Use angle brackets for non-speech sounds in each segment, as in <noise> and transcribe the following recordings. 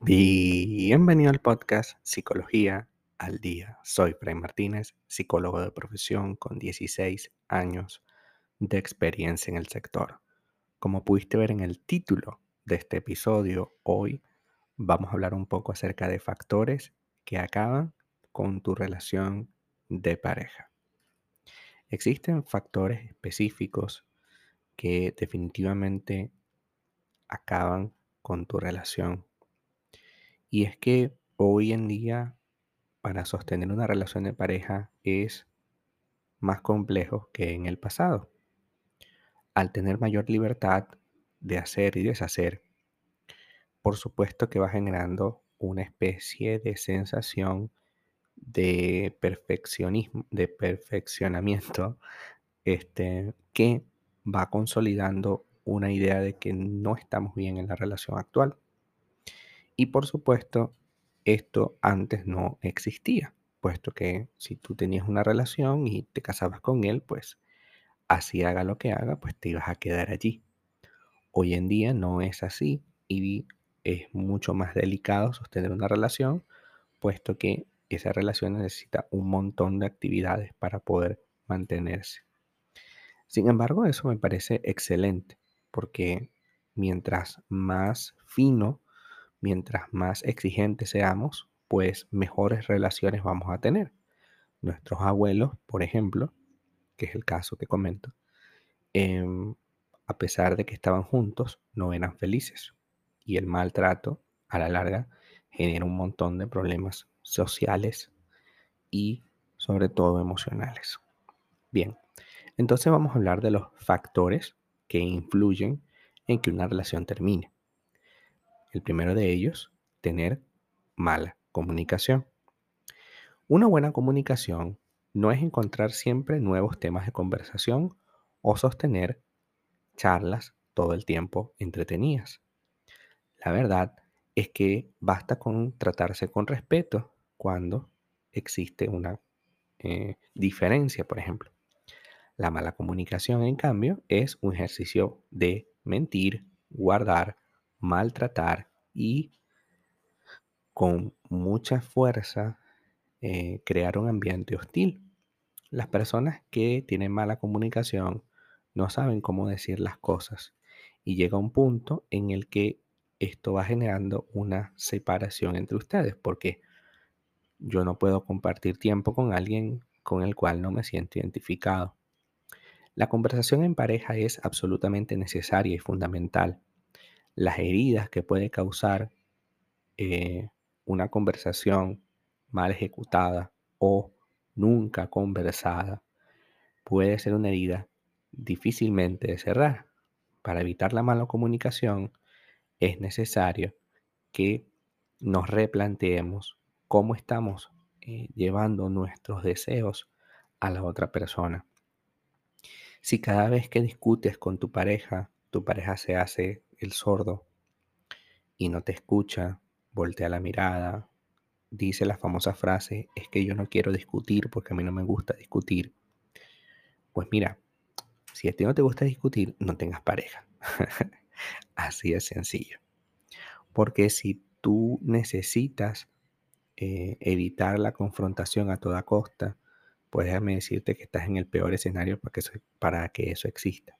Bienvenido al podcast Psicología al Día. Soy Fray Martínez, psicólogo de profesión con 16 años de experiencia en el sector. Como pudiste ver en el título de este episodio, hoy vamos a hablar un poco acerca de factores que acaban con tu relación de pareja. Existen factores específicos que definitivamente acaban con tu relación y es que hoy en día para sostener una relación de pareja es más complejo que en el pasado. Al tener mayor libertad de hacer y deshacer, por supuesto que va generando una especie de sensación de perfeccionismo, de perfeccionamiento, <laughs> este, que va consolidando una idea de que no estamos bien en la relación actual. Y por supuesto, esto antes no existía, puesto que si tú tenías una relación y te casabas con él, pues así haga lo que haga, pues te ibas a quedar allí. Hoy en día no es así y es mucho más delicado sostener una relación, puesto que esa relación necesita un montón de actividades para poder mantenerse. Sin embargo, eso me parece excelente, porque mientras más fino mientras más exigentes seamos, pues mejores relaciones vamos a tener. Nuestros abuelos, por ejemplo, que es el caso que comento, em, a pesar de que estaban juntos, no eran felices. Y el maltrato, a la larga, genera un montón de problemas sociales y sobre todo emocionales. Bien, entonces vamos a hablar de los factores que influyen en que una relación termine. El primero de ellos, tener mala comunicación. Una buena comunicación no es encontrar siempre nuevos temas de conversación o sostener charlas todo el tiempo entretenidas. La verdad es que basta con tratarse con respeto cuando existe una eh, diferencia, por ejemplo. La mala comunicación, en cambio, es un ejercicio de mentir, guardar, maltratar y con mucha fuerza eh, crear un ambiente hostil. Las personas que tienen mala comunicación no saben cómo decir las cosas y llega un punto en el que esto va generando una separación entre ustedes porque yo no puedo compartir tiempo con alguien con el cual no me siento identificado. La conversación en pareja es absolutamente necesaria y fundamental las heridas que puede causar eh, una conversación mal ejecutada o nunca conversada puede ser una herida difícilmente de cerrar. Para evitar la mala comunicación es necesario que nos replanteemos cómo estamos eh, llevando nuestros deseos a la otra persona. Si cada vez que discutes con tu pareja, tu pareja se hace el sordo y no te escucha, voltea la mirada, dice la famosa frase, es que yo no quiero discutir porque a mí no me gusta discutir. Pues mira, si a ti no te gusta discutir, no tengas pareja. <laughs> Así de sencillo. Porque si tú necesitas eh, evitar la confrontación a toda costa, pues déjame decirte que estás en el peor escenario para que para que eso exista.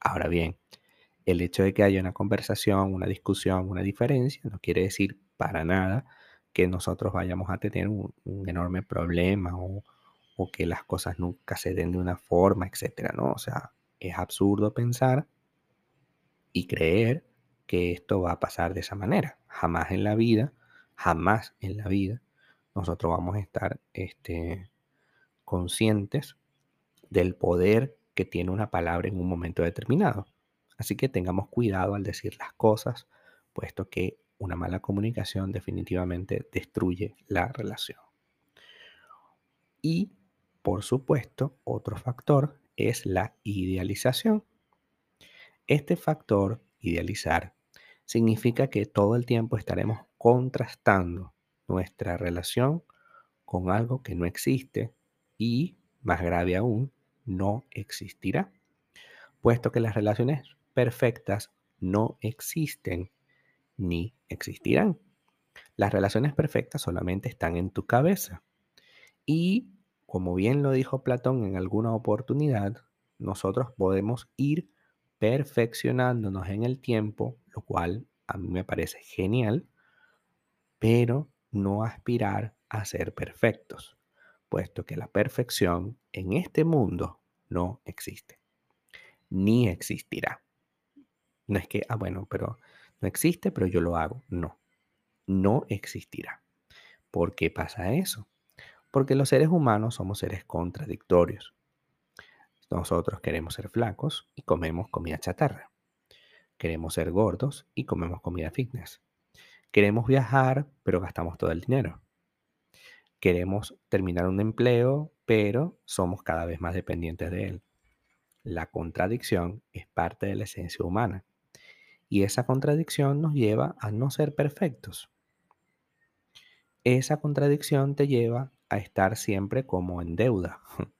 Ahora bien, el hecho de que haya una conversación, una discusión, una diferencia, no quiere decir para nada que nosotros vayamos a tener un, enorme problema o, o, que las cosas nunca se den de una forma, etcétera, ¿no? O sea, es absurdo pensar y creer que esto va a pasar de esa manera. Jamás en la vida, jamás en la vida, nosotros vamos a estar este, conscientes del poder que tiene una palabra en un momento determinado. Así que tengamos cuidado al decir las cosas, puesto que una mala comunicación definitivamente destruye la relación. Y, por supuesto, otro factor es la idealización. Este factor, idealizar, significa que todo el tiempo estaremos contrastando nuestra relación con algo que no existe y, más grave aún, no existirá. puesto que las relaciones perfectas no existen ni existirán. Las relaciones perfectas solamente están en tu cabeza. Y, como bien lo dijo Platón en alguna oportunidad, nosotros podemos ir perfeccionándonos en el tiempo, lo cual a mí me parece genial, pero no aspirar a ser perfectos, puesto que la perfección en este mundo no existe, ni existirá. No es que, ah, bueno, pero no existe, pero yo lo hago. No, no existirá. ¿Por qué pasa eso? Porque los seres humanos somos seres contradictorios. Nosotros queremos ser flacos y comemos comida chatarra. Queremos ser gordos y comemos comida fitness. Queremos viajar, pero gastamos todo el dinero. Queremos terminar un empleo, pero somos cada vez más dependientes de él. La contradicción es parte de la esencia humana y esa contradicción nos lleva a no ser perfectos. Esa contradicción te lleva a estar siempre como en deuda. <laughs>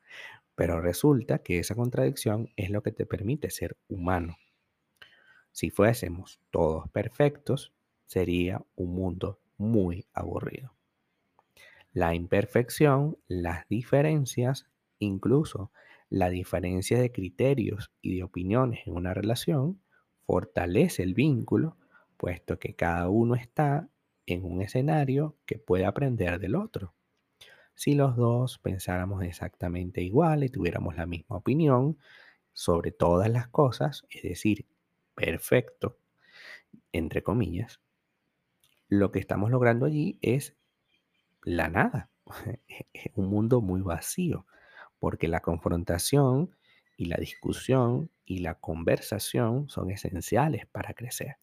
Pero resulta que esa contradicción es lo que te permite ser humano. Si fuésemos todos perfectos, sería un mundo muy aburrido. La imperfección, las diferencias, incluso la diferencia de criterios y de opiniones en una relación, fortalece el vínculo, puesto que cada uno está en un escenario que puede aprender del otro. Si los dos pensáramos exactamente igual y tuviéramos la misma opinión sobre todas las cosas, es decir, perfecto, entre comillas, lo que estamos logrando allí es la nada, <laughs> un mundo muy vacío, porque la confrontación y la discusión y la conversación son esenciales para crecer.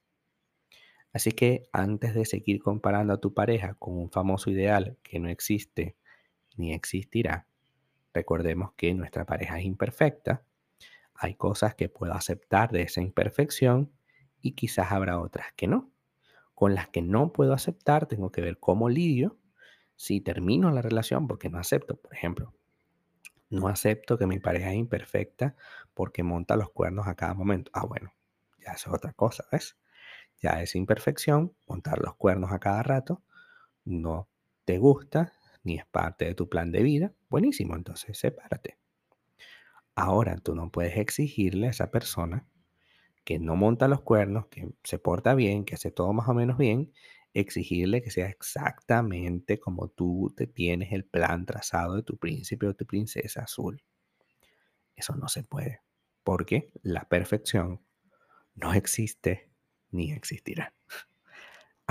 Así que antes de seguir comparando a tu pareja con un famoso ideal que no existe ni existirá, recordemos que nuestra pareja es imperfecta, hay cosas que puedo aceptar de esa imperfección y quizás habrá otras que no. Con las que no puedo aceptar tengo que ver cómo lidio si termino la relación porque no acepto, por ejemplo, no acepto que mi pareja es imperfecta porque monta los cuernos a cada momento. Ah, bueno, ya es otra cosa, ¿ves? Ya es imperfección, montar los cuernos a cada rato, no te gusta ni es parte de tu plan de vida. Buenísimo, entonces sepárate. Ahora tú no puedes exigirle a esa persona que no monta los cuernos, que se porta bien, que hace todo más o menos bien, exigirle que sea exactamente como tú te tienes el plan trazado de tu príncipe o tu princesa azul. Eso no se puede, porque la perfección no existe ni existirá.